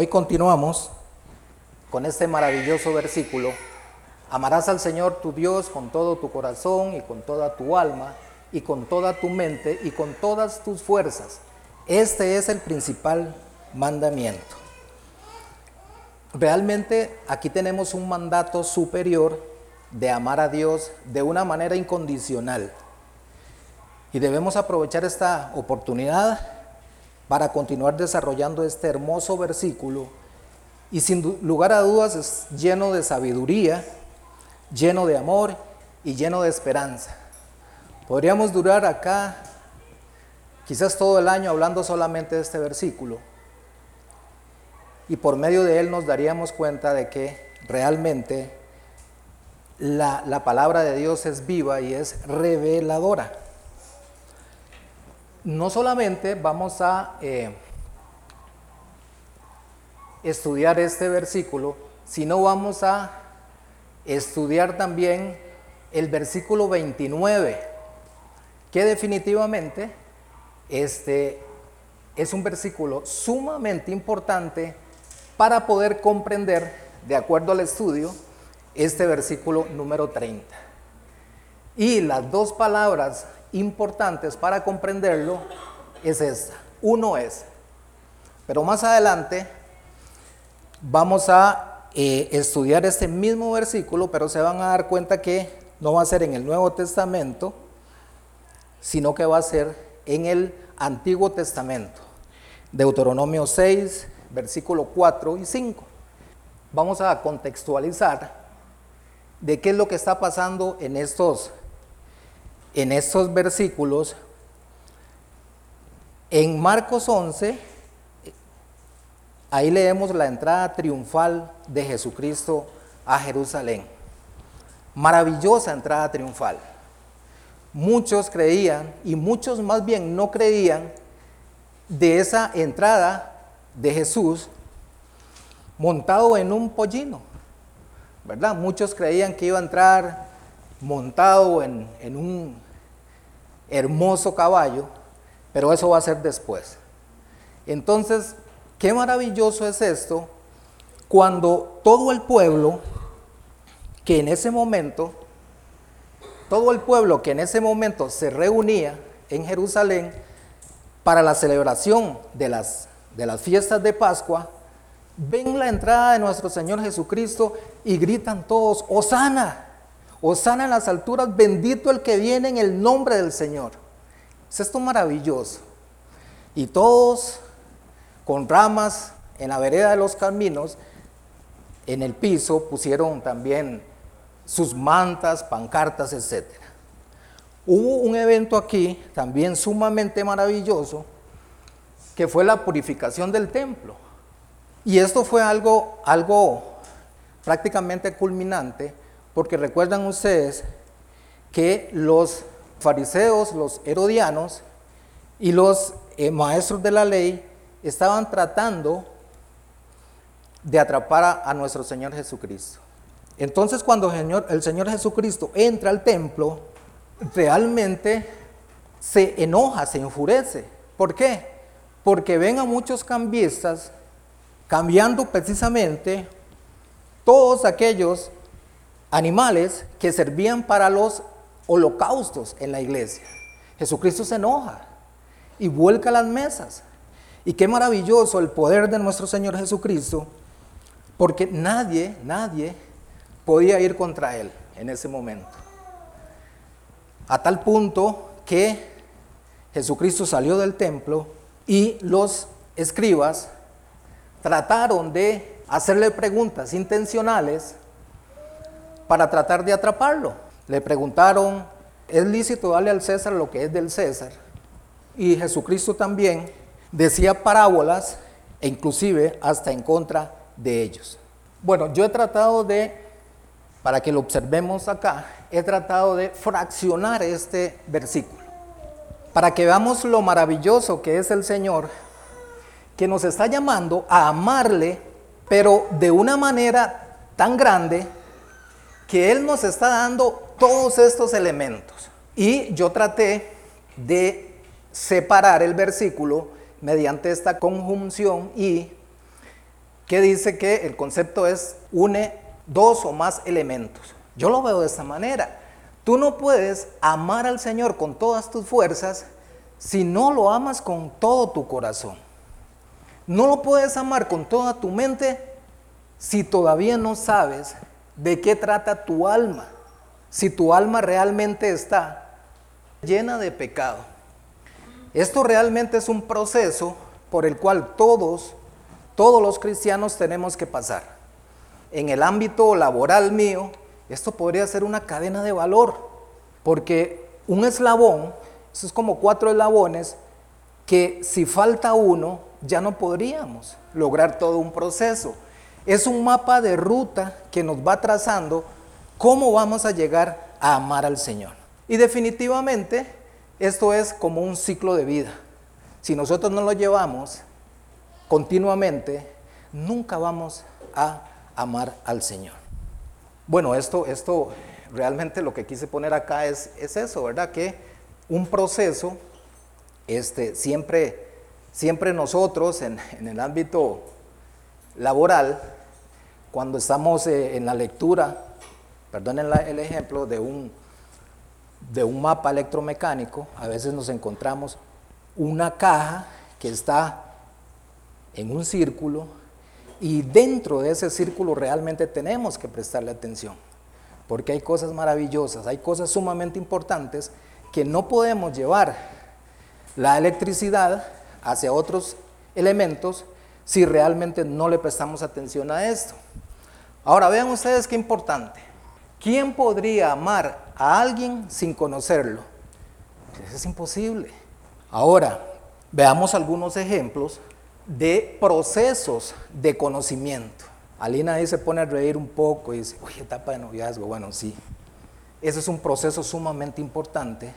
Hoy continuamos con este maravilloso versículo. Amarás al Señor tu Dios con todo tu corazón y con toda tu alma y con toda tu mente y con todas tus fuerzas. Este es el principal mandamiento. Realmente aquí tenemos un mandato superior de amar a Dios de una manera incondicional. Y debemos aprovechar esta oportunidad para continuar desarrollando este hermoso versículo. Y sin lugar a dudas es lleno de sabiduría, lleno de amor y lleno de esperanza. Podríamos durar acá quizás todo el año hablando solamente de este versículo. Y por medio de él nos daríamos cuenta de que realmente la, la palabra de Dios es viva y es reveladora no solamente vamos a eh, estudiar este versículo, sino vamos a estudiar también el versículo 29, que definitivamente este, es un versículo sumamente importante para poder comprender, de acuerdo al estudio, este versículo número 30. Y las dos palabras importantes para comprenderlo es esta. Uno es, pero más adelante vamos a eh, estudiar este mismo versículo, pero se van a dar cuenta que no va a ser en el Nuevo Testamento, sino que va a ser en el Antiguo Testamento. Deuteronomio 6, versículo 4 y 5. Vamos a contextualizar de qué es lo que está pasando en estos en estos versículos, en Marcos 11, ahí leemos la entrada triunfal de Jesucristo a Jerusalén. Maravillosa entrada triunfal. Muchos creían y muchos más bien no creían de esa entrada de Jesús montado en un pollino, ¿verdad? Muchos creían que iba a entrar montado en, un hermoso caballo, pero eso va a ser después. Entonces, qué maravilloso es esto cuando todo el pueblo que en ese momento, todo el pueblo que en ese momento se reunía en Jerusalén para la celebración de las, de las fiestas de Pascua, ven la entrada de nuestro Señor Jesucristo y gritan todos, Osana, Osana en las alturas, bendito el que viene en el nombre del Señor. Es esto maravilloso. Y todos con ramas en la vereda de los caminos, en el piso pusieron también sus mantas, pancartas, etc. Hubo un evento aquí también sumamente maravilloso, que fue la purificación del templo. Y esto fue algo, algo prácticamente culminante porque recuerdan ustedes que los fariseos, los herodianos y los eh, maestros de la ley estaban tratando de atrapar a, nuestro Señor Jesucristo. Entonces cuando el Señor, Jesucristo entra al templo, realmente se enoja, se enfurece. ¿Por qué? Porque ven a muchos cambistas cambiando precisamente todos aquellos animales que servían para los holocaustos en la iglesia. Jesucristo se enoja y vuelca las mesas. Y qué maravilloso el poder de nuestro Señor Jesucristo, porque nadie, nadie podía ir contra Él en ese momento. A tal punto que Jesucristo salió del templo y los escribas trataron de hacerle preguntas intencionales para tratar de atraparlo. Le preguntaron, ¿es lícito darle al César lo que es del César? Y Jesucristo también decía parábolas e inclusive hasta en contra de ellos. Bueno, yo he tratado de, para que lo observemos acá, he tratado de fraccionar este versículo, para que veamos lo maravilloso que es el Señor, que nos está llamando a amarle, pero de una manera tan grande que Él nos está dando todos estos elementos. Y yo traté de separar el versículo mediante esta conjunción y que dice que el concepto es une dos o más elementos. Yo lo veo de esta manera. Tú no puedes amar al Señor con todas tus fuerzas si no lo amas con todo tu corazón. No lo puedes amar con toda tu mente si todavía no sabes de qué trata tu alma. Si tu alma realmente está llena de pecado. Esto realmente es un proceso por el cual todos, todos los cristianos tenemos que pasar. En el ámbito laboral mío, esto podría ser una cadena de valor, porque un eslabón, eso es como cuatro eslabones, que si falta uno, ya no podríamos lograr todo un proceso. Es un mapa de ruta que nos va trazando cómo vamos a llegar a amar al Señor. Y definitivamente esto es como un ciclo de vida. Si nosotros no lo llevamos continuamente, nunca vamos a amar al Señor. Bueno, esto, esto realmente lo que quise poner acá es, es eso, ¿verdad? Que un proceso, este, siempre, siempre nosotros en, el ámbito laboral, cuando estamos eh, en la lectura, perdonen el ejemplo, de un, de un mapa electromecánico, a veces nos encontramos una caja que está en un círculo y dentro de ese círculo realmente tenemos que prestarle atención, porque hay cosas maravillosas, hay cosas sumamente importantes que no podemos llevar la electricidad hacia otros elementos si realmente no le prestamos atención a esto. Ahora vean ustedes qué importante. ¿Quién podría amar a alguien sin conocerlo? Eso es imposible. Ahora, veamos algunos ejemplos de procesos de conocimiento. Alina ahí se pone a reír un poco y dice, oye, etapa de noviazgo. Bueno, sí. Ese es un proceso sumamente importante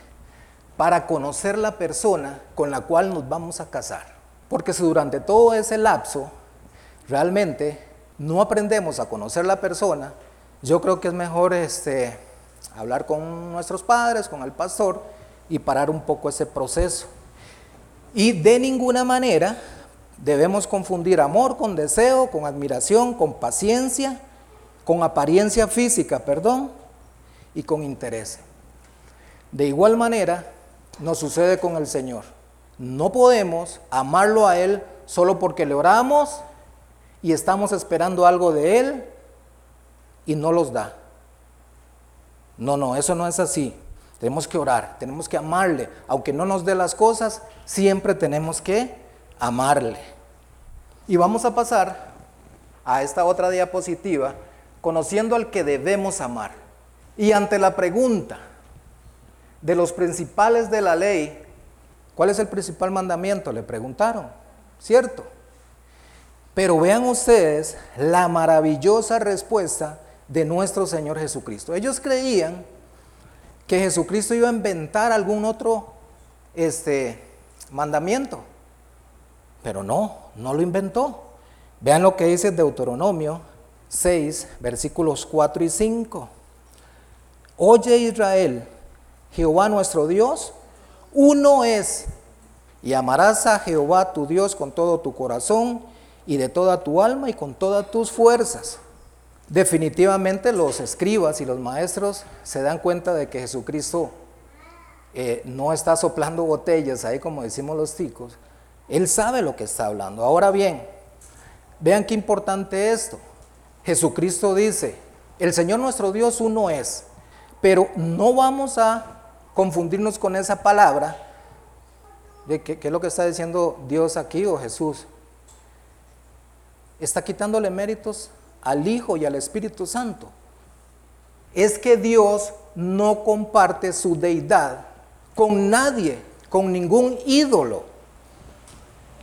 para conocer la persona con la cual nos vamos a casar. Porque si durante todo ese lapso realmente no aprendemos a conocer la persona, yo creo que es mejor este, hablar con nuestros padres, con el pastor y parar un poco ese proceso. Y de ninguna manera Debemos confundir amor con deseo, con admiración, con paciencia, con apariencia física, perdón, y con interés. De igual manera, nos sucede con el Señor. No podemos amarlo a Él solo porque le oramos y estamos esperando algo de Él y no los da. No, no, eso no es así. Tenemos que orar, tenemos que amarle. Aunque no nos dé las cosas, siempre tenemos que amarle. Y vamos a pasar a esta otra diapositiva, conociendo al que debemos amar. Y ante la pregunta de los principales de la ley, ¿cuál es el principal mandamiento? Le preguntaron, ¿cierto? Pero vean ustedes la maravillosa respuesta de nuestro Señor Jesucristo. Ellos creían que Jesucristo iba a inventar algún otro este, mandamiento. Pero no, no lo inventó. Vean lo que dice Deuteronomio 6, versículos 4 y 5. Oye Israel, Jehová nuestro Dios, uno es, y amarás a Jehová tu Dios con todo tu corazón y de toda tu alma y con todas tus fuerzas. Definitivamente los escribas y los maestros se dan cuenta de que Jesucristo eh, no está soplando botellas ahí como decimos los ticos, él sabe lo que está hablando. Ahora bien, vean qué importante esto. Jesucristo dice, el Señor nuestro Dios uno es, pero no vamos a confundirnos con esa palabra de qué, es lo que está diciendo Dios aquí o Jesús. Está quitándole méritos al Hijo y al Espíritu Santo. Es que Dios no comparte su deidad con nadie, con ningún ídolo.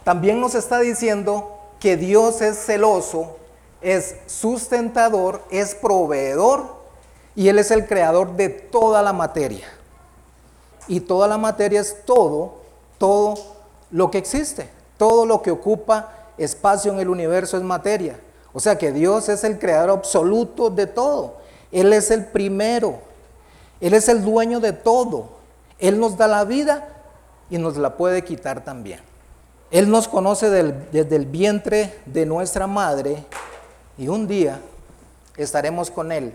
También nos está diciendo que Dios es celoso, es sustentador, es proveedor y Él es el creador de toda la materia. Y toda la materia es todo, todo lo que existe, todo lo que ocupa espacio en el universo es materia. O sea que Dios es el creador absoluto de todo. Él es el primero. Él es el dueño de todo. Él nos da la vida y nos la puede quitar también. Él nos conoce desde el vientre de nuestra madre y un día estaremos con Él,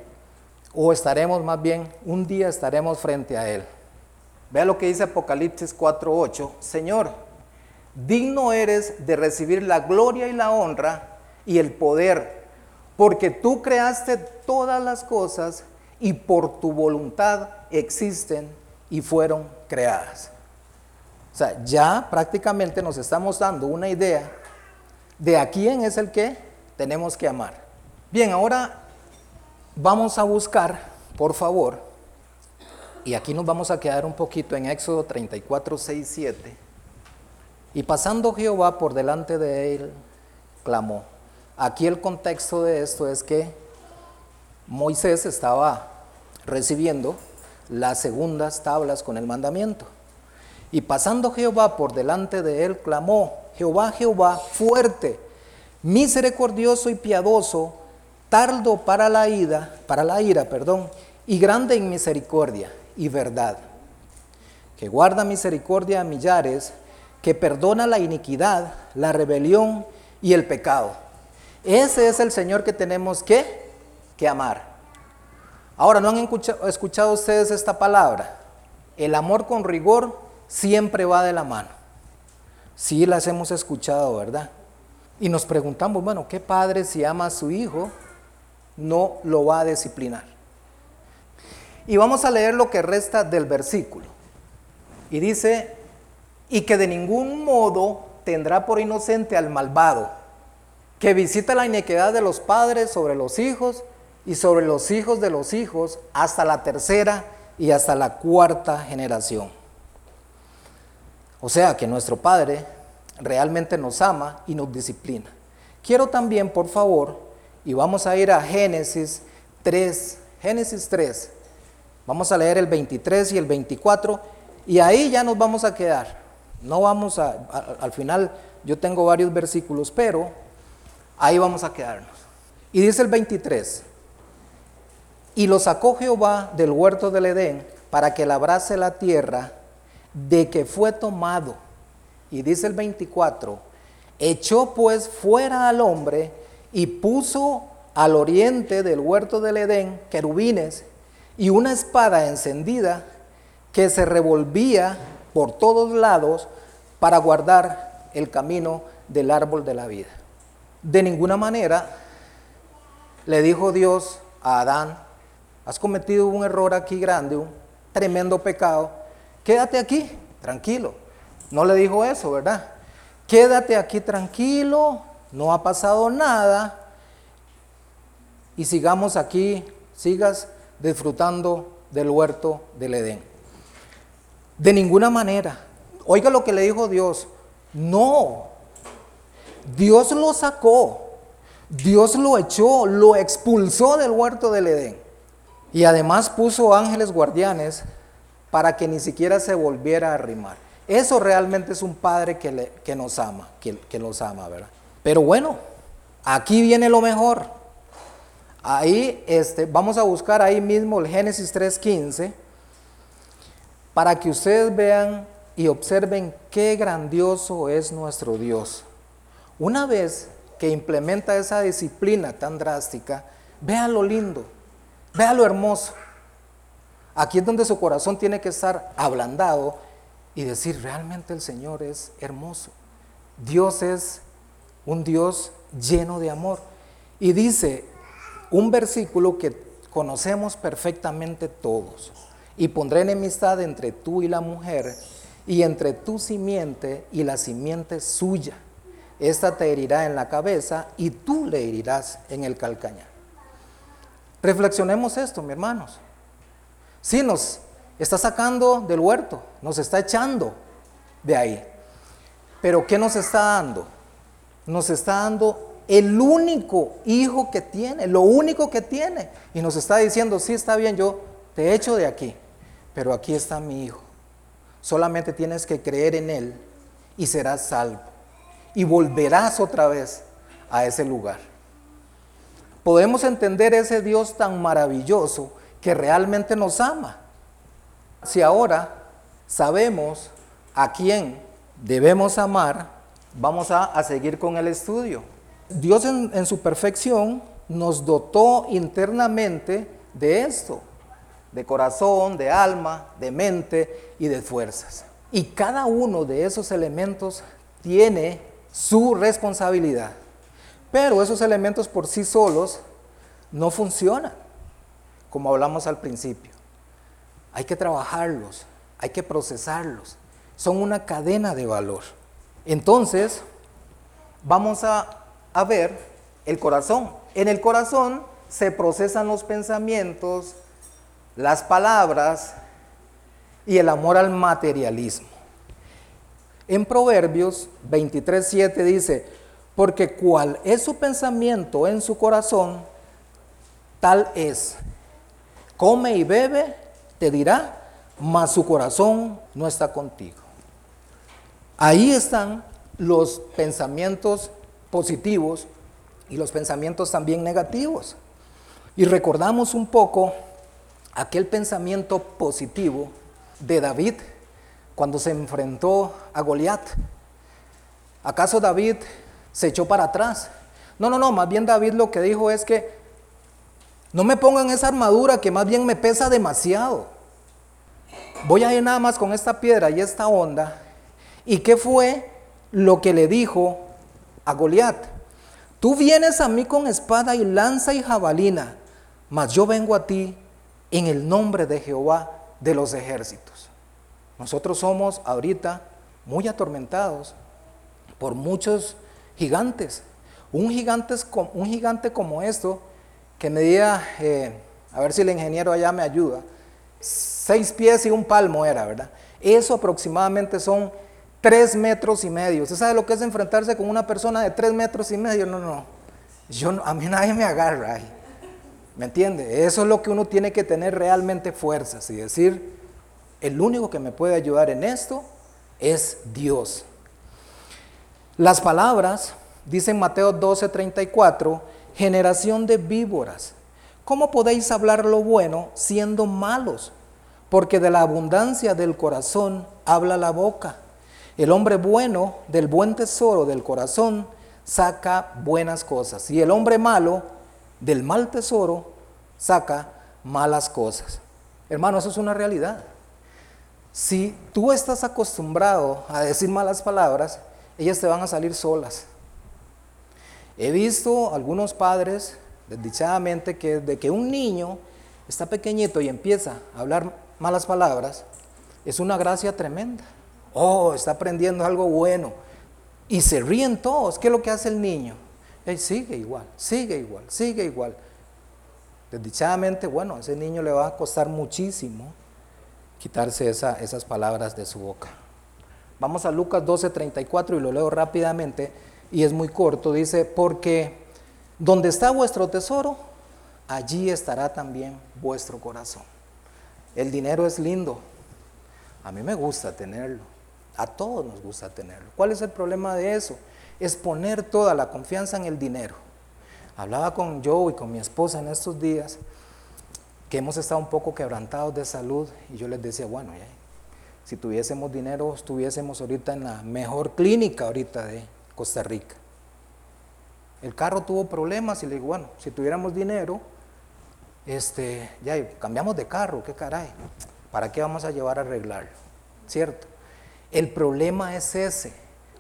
o estaremos más bien, un día estaremos frente a Él. Vea lo que dice Apocalipsis 4:8, Señor, digno eres de recibir la gloria y la honra y el poder, porque tú creaste todas las cosas y por tu voluntad existen y fueron creadas. O sea, ya prácticamente nos estamos dando una idea de a quién es el que tenemos que amar. Bien, ahora vamos a buscar, por favor, y aquí nos vamos a quedar un poquito en Éxodo 34, 6, 7. Y pasando Jehová por delante de él, clamó. Aquí el contexto de esto es que Moisés estaba recibiendo las segundas tablas con el mandamiento. Y pasando Jehová por delante de él, clamó, Jehová, Jehová, fuerte, misericordioso y piadoso, tardo para la ira, para la ira, perdón, y grande en misericordia y verdad, que guarda misericordia a millares, que perdona la iniquidad, la rebelión y el pecado. Ese es el Señor que tenemos que, que amar. Ahora, ¿no han escuchado ustedes esta palabra? El amor con rigor siempre va de la mano. Sí las hemos escuchado, ¿verdad? Y nos preguntamos, bueno, ¿qué padre si ama a su hijo no lo va a disciplinar? Y vamos a leer lo que resta del versículo. Y dice, y que de ningún modo tendrá por inocente al malvado, que visita la iniquidad de los padres sobre los hijos y sobre los hijos de los hijos hasta la tercera y hasta la cuarta generación. O sea que nuestro Padre realmente nos ama y nos disciplina. Quiero también, por favor, y vamos a ir a Génesis 3, Génesis 3, vamos a leer el 23 y el 24, y ahí ya nos vamos a quedar. No vamos a, al final yo tengo varios versículos, pero ahí vamos a quedarnos. Y dice el 23, y lo sacó Jehová del huerto del Edén para que labrase la tierra de que fue tomado. Y dice el 24, echó pues fuera al hombre y puso al oriente del huerto del Edén querubines y una espada encendida que se revolvía por todos lados para guardar el camino del árbol de la vida. De ninguna manera le dijo Dios a Adán, has cometido un error aquí grande, un tremendo pecado, quédate aquí, tranquilo. No le dijo eso, ¿verdad? Quédate aquí tranquilo, no ha pasado nada y sigamos aquí, sigas disfrutando del huerto del Edén. De ninguna manera. Oiga lo que le dijo Dios. No. Dios lo sacó. Dios lo echó, lo expulsó del huerto del Edén. Y además puso ángeles guardianes para que ni siquiera se volviera a arrimar. Eso realmente es un padre que, que nos ama, que, que los ama, ¿verdad? Pero bueno, aquí viene lo mejor. Ahí este, vamos a buscar ahí mismo el Génesis 3.15 para que ustedes vean y observen qué grandioso es nuestro Dios. Una vez que implementa esa disciplina tan drástica, vean lo lindo, vean lo hermoso. Aquí es donde su corazón tiene que estar ablandado y decir, realmente el Señor es hermoso. Dios es un Dios lleno de amor. Y dice un versículo que conocemos perfectamente todos. Y pondré enemistad entre tú y la mujer, y entre tu simiente y la simiente suya. Esta te herirá en la cabeza y tú le herirás en el calcañar. Reflexionemos esto, mis hermanos. Si nos está sacando del huerto, nos está echando de ahí. Pero ¿qué nos está dando? Nos está dando el único hijo que tiene, lo único que tiene. Y nos está diciendo, sí, está bien, yo te echo de aquí, pero aquí está mi hijo. Solamente tienes que creer en Él y serás salvo. Y volverás otra vez a ese lugar. Podemos entender ese Dios tan maravilloso que realmente nos ama. Si ahora sabemos a quién debemos amar, vamos a, seguir con el estudio. Dios en, su perfección nos dotó internamente de esto, de corazón, de alma, de mente y de fuerzas. Y cada uno de esos elementos tiene su responsabilidad. Pero esos elementos por sí solos no funcionan, como hablamos al principio. Hay que trabajarlos, hay que procesarlos. Son una cadena de valor. Entonces, vamos a, ver el corazón. En el corazón se procesan los pensamientos, las palabras y el amor al materialismo. En Proverbios 23:7 dice, porque cual es su pensamiento en su corazón, tal es. Come y bebe, te dirá, mas su corazón no está contigo. Ahí están los pensamientos positivos y los pensamientos también negativos. Y recordamos un poco aquel pensamiento positivo de David cuando se enfrentó a Goliat. ¿Acaso David se echó para atrás? No, no, no, más bien David lo que dijo es que no me pongan esa armadura que más bien me pesa demasiado. Voy a ir nada más con esta piedra y esta onda ¿Y qué fue lo que le dijo a Goliat? Tú vienes a mí con espada y lanza y jabalina, mas yo vengo a ti en el nombre de Jehová de los ejércitos. Nosotros somos ahorita muy atormentados por muchos gigantes. Un gigante, un gigante como esto, que medía, eh, a ver si el ingeniero allá me ayuda, seis pies y un palmo era, ¿verdad? Eso aproximadamente son tres metros y medio. ¿Usted sabe lo que es enfrentarse con una persona de tres metros y medio? No, no. Yo, a mí nadie me agarra. ¿Me entiende? Eso es lo que uno tiene que tener realmente fuerzas y decir, el único que me puede ayudar en esto es Dios. Las palabras, dicen Mateo 12, 34, generación de víboras. ¿Cómo podéis hablar lo bueno siendo malos? Porque de la abundancia del corazón habla la boca. El hombre bueno del buen tesoro del corazón saca buenas cosas y el hombre malo del mal tesoro saca malas cosas. Hermano, eso es una realidad. Si tú estás acostumbrado a decir malas palabras, ellas te van a salir solas. He visto algunos padres, desdichadamente, que de que un niño está pequeñito y empieza a hablar malas palabras, es una gracia tremenda. Oh, está aprendiendo algo bueno. Y se ríen todos. ¿Qué es lo que hace el niño? Sigue igual, sigue igual, sigue igual. Desdichadamente, bueno, a ese niño le va a costar muchísimo quitarse esas palabras de su boca. Vamos a Lucas 12:34 y lo leo rápidamente y es muy corto. Dice, porque donde está vuestro tesoro, allí estará también vuestro corazón. El dinero es lindo. A mí me gusta tenerlo. A todos nos gusta tenerlo. ¿Cuál es el problema de eso? Es poner toda la confianza en el dinero. Hablaba con Joe y con mi esposa en estos días que hemos estado un poco quebrantados de salud y yo les decía, bueno, si tuviésemos dinero, estuviésemos ahorita en la mejor clínica ahorita de Costa Rica. El carro tuvo problemas y le digo, bueno, si tuviéramos dinero, este, ya cambiamos de carro, qué caray, ¿para qué vamos a llevar a arreglarlo? ¿Cierto? El problema es ese,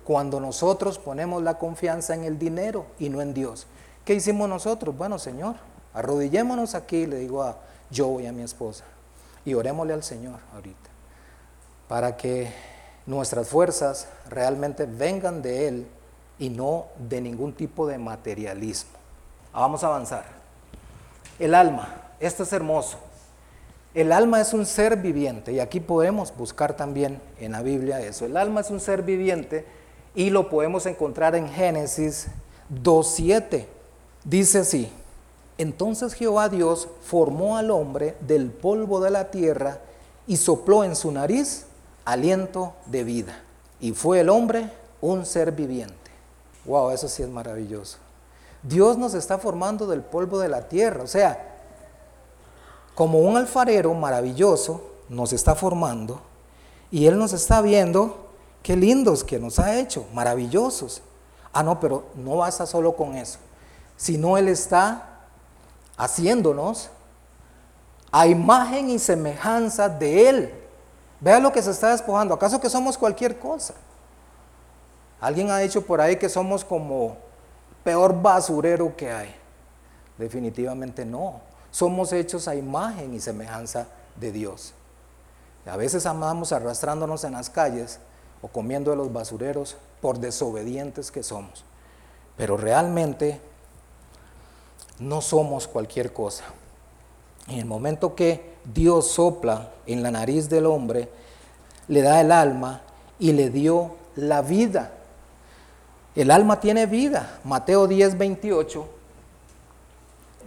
cuando nosotros ponemos la confianza en el dinero y no en Dios. ¿Qué hicimos nosotros? Bueno, Señor, arrodillémonos aquí, le digo a yo y a mi esposa, y orémosle al Señor ahorita, para que nuestras fuerzas realmente vengan de Él y no de ningún tipo de materialismo. Vamos a avanzar. El alma, esto es hermoso. El alma es un ser viviente y aquí podemos buscar también en la Biblia eso. El alma es un ser viviente y lo podemos encontrar en Génesis 2.7. Dice así, entonces Jehová Dios formó al hombre del polvo de la tierra y sopló en su nariz aliento de vida. Y fue el hombre un ser viviente. Wow, eso sí es maravilloso. Dios nos está formando del polvo de la tierra. O sea, como un alfarero maravilloso nos está formando y Él nos está viendo qué lindos que nos ha hecho, maravillosos. Ah, no, pero no basta solo con eso, sino Él está haciéndonos a imagen y semejanza de Él. Vea lo que se está despojando. ¿Acaso que somos cualquier cosa? Alguien ha dicho por ahí que somos como peor basurero que hay. Definitivamente no. Somos hechos a imagen y semejanza de Dios. a veces amamos arrastrándonos en las calles o comiendo de los basureros por desobedientes que somos. Pero realmente no somos cualquier cosa. En el momento que Dios sopla en la nariz del hombre, le da el alma y le dio la vida. El alma tiene vida. Mateo 10, 28.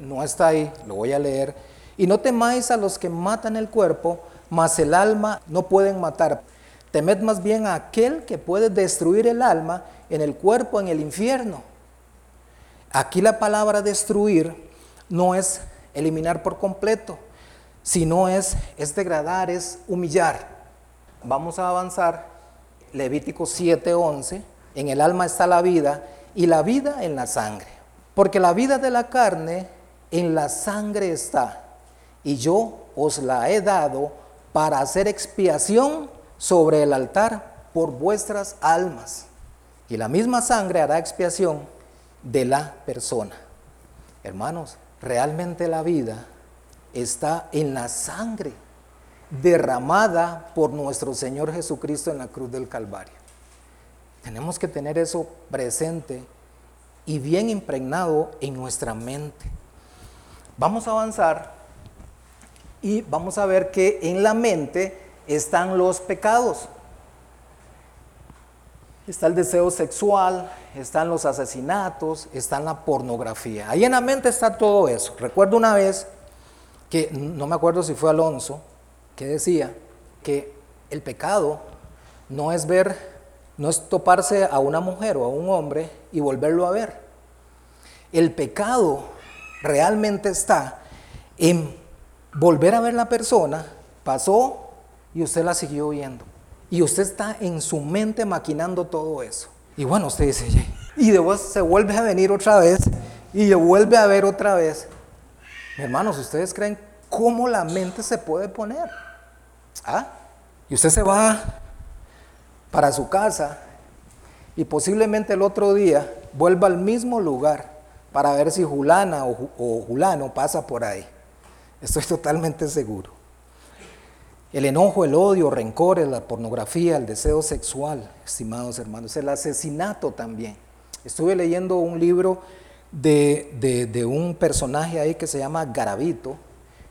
No está ahí, lo voy a leer. Y no temáis a los que matan el cuerpo, mas el alma no pueden matar. Temed más bien a aquel que puede destruir el alma en el cuerpo, en el infierno. Aquí la palabra destruir no es eliminar por completo, sino es, es degradar, es humillar. Vamos a avanzar. Levítico 7:11. En el alma está la vida y la vida en la sangre. Porque la vida de la carne en la sangre está. Y yo os la he dado para hacer expiación sobre el altar por vuestras almas. Y la misma sangre hará expiación de la persona. Hermanos, realmente la vida está en la sangre derramada por nuestro Señor Jesucristo en la cruz del Calvario. Tenemos que tener eso presente y bien impregnado en nuestra mente. Vamos a avanzar y vamos a ver que en la mente están los pecados. Está el deseo sexual, están los asesinatos, está la pornografía. Ahí en la mente está todo eso. Recuerdo una vez que, no me acuerdo si fue Alonso, que decía que el pecado no es ver, no es toparse a una mujer o a un hombre y volverlo a ver. El pecado realmente está en volver a ver la persona, pasó y usted la siguió viendo. Y usted está en su mente maquinando todo eso. Y bueno, usted dice, y después se vuelve a venir otra vez y vuelve a ver otra vez. Hermanos, ¿ustedes creen cómo la mente se puede poner? ¿Ah? Y usted se va para su casa y posiblemente el otro día vuelva al mismo lugar para ver si Julana o, Julano pasa por ahí. Estoy totalmente seguro. El enojo, el odio, rencores, la pornografía, el deseo sexual, estimados hermanos, el asesinato también. Estuve leyendo un libro de, un personaje ahí que se llama Garavito,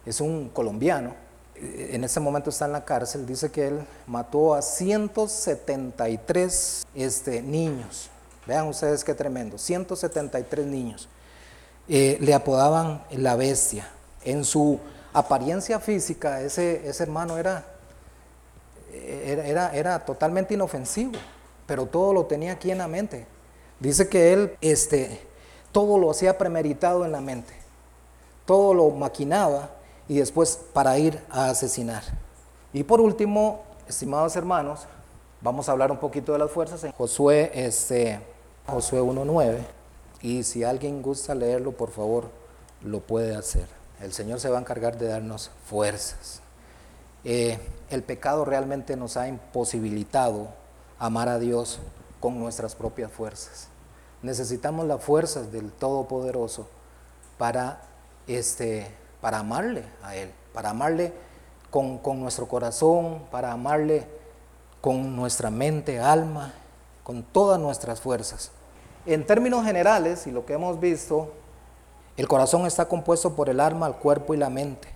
es un colombiano, en ese momento está en la cárcel, dice que él mató a 173 este, niños. Vean ustedes qué tremendo, 173 niños. Eh, le apodaban la bestia. En su apariencia física, ese, ese hermano era, era, era, totalmente inofensivo, pero todo lo tenía aquí en la mente. Dice que él este, todo lo hacía premeditado en la mente, todo lo maquinaba y después para ir a asesinar. Y por último, estimados hermanos, vamos a hablar un poquito de las fuerzas en Josué, este, Josué 1.9. Y si alguien gusta leerlo, por favor, lo puede hacer. El Señor se va a encargar de darnos fuerzas. Eh, el pecado realmente nos ha imposibilitado amar a Dios con nuestras propias fuerzas. Necesitamos las fuerzas del Todopoderoso para, este, para amarle a Él, para amarle con, con nuestro corazón, para amarle con nuestra mente, alma, con todas nuestras fuerzas. En términos generales, y lo que hemos visto, el corazón está compuesto por el alma, el cuerpo y la mente.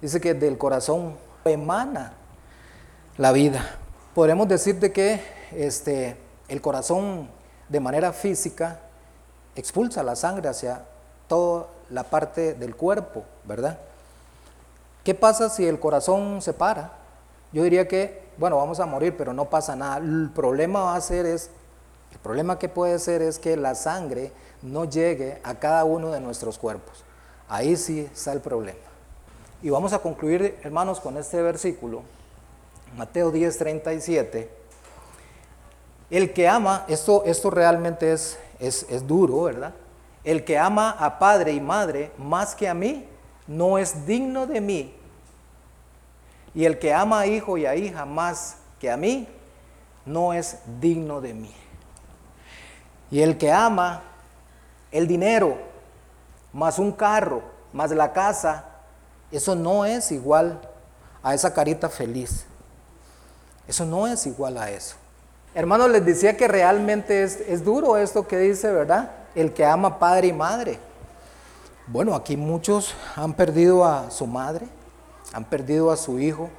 Dice que del corazón emana la vida. Podremos decir de que este, el corazón de manera física expulsa la sangre hacia toda la parte del cuerpo, ¿verdad? ¿Qué pasa si el corazón se para? Yo diría que, bueno, vamos a morir, pero no pasa nada. El problema va a ser es, el problema que puede ser es que la sangre no llegue a cada uno de nuestros cuerpos. Ahí sí está el problema. Y vamos a concluir, hermanos, con este versículo, Mateo 10, 37. El que ama, esto, esto realmente es, es, es duro, ¿verdad? El que ama a padre y madre más que a mí, no es digno de mí. Y el que ama a hijo y a hija más que a mí, no es digno de mí. Y el que ama el dinero, más un carro, más la casa, eso no es igual a esa carita feliz. Eso no es igual a eso. Hermanos, les decía que realmente es, es duro esto que dice, ¿verdad? El que ama padre y madre. Bueno, aquí muchos han perdido a su madre, han perdido a su hijo,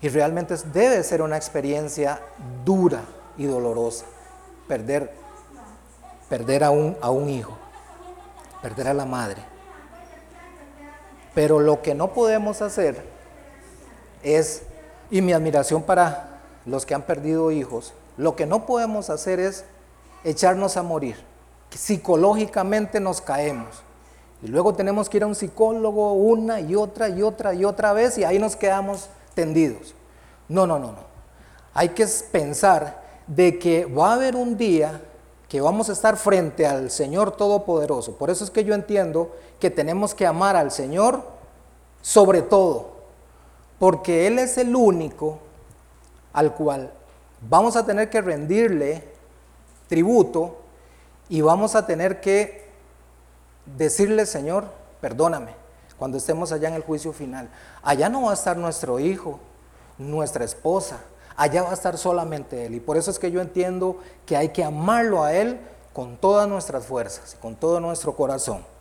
y realmente debe ser una experiencia dura y dolorosa perder, perder a, un, a un hijo, perder a la madre. Pero lo que no podemos hacer es, y mi admiración para los que han perdido hijos, lo que no podemos hacer es echarnos a morir. Psicológicamente nos caemos. Y luego tenemos que ir a un psicólogo una y otra y otra y otra vez y ahí nos quedamos tendidos. No, no, no, no. Hay que pensar de que va a haber un día que vamos a estar frente al Señor Todopoderoso. Por eso es que yo entiendo que tenemos que amar al Señor sobre todo, porque Él es el único al cual vamos a tener que rendirle tributo y vamos a tener que decirle, Señor, perdóname, cuando estemos allá en el juicio final. Allá no va a estar nuestro hijo, nuestra esposa, allá va a estar solamente Él. Y por eso es que yo entiendo que hay que amarlo a Él con todas nuestras fuerzas, con todo nuestro corazón.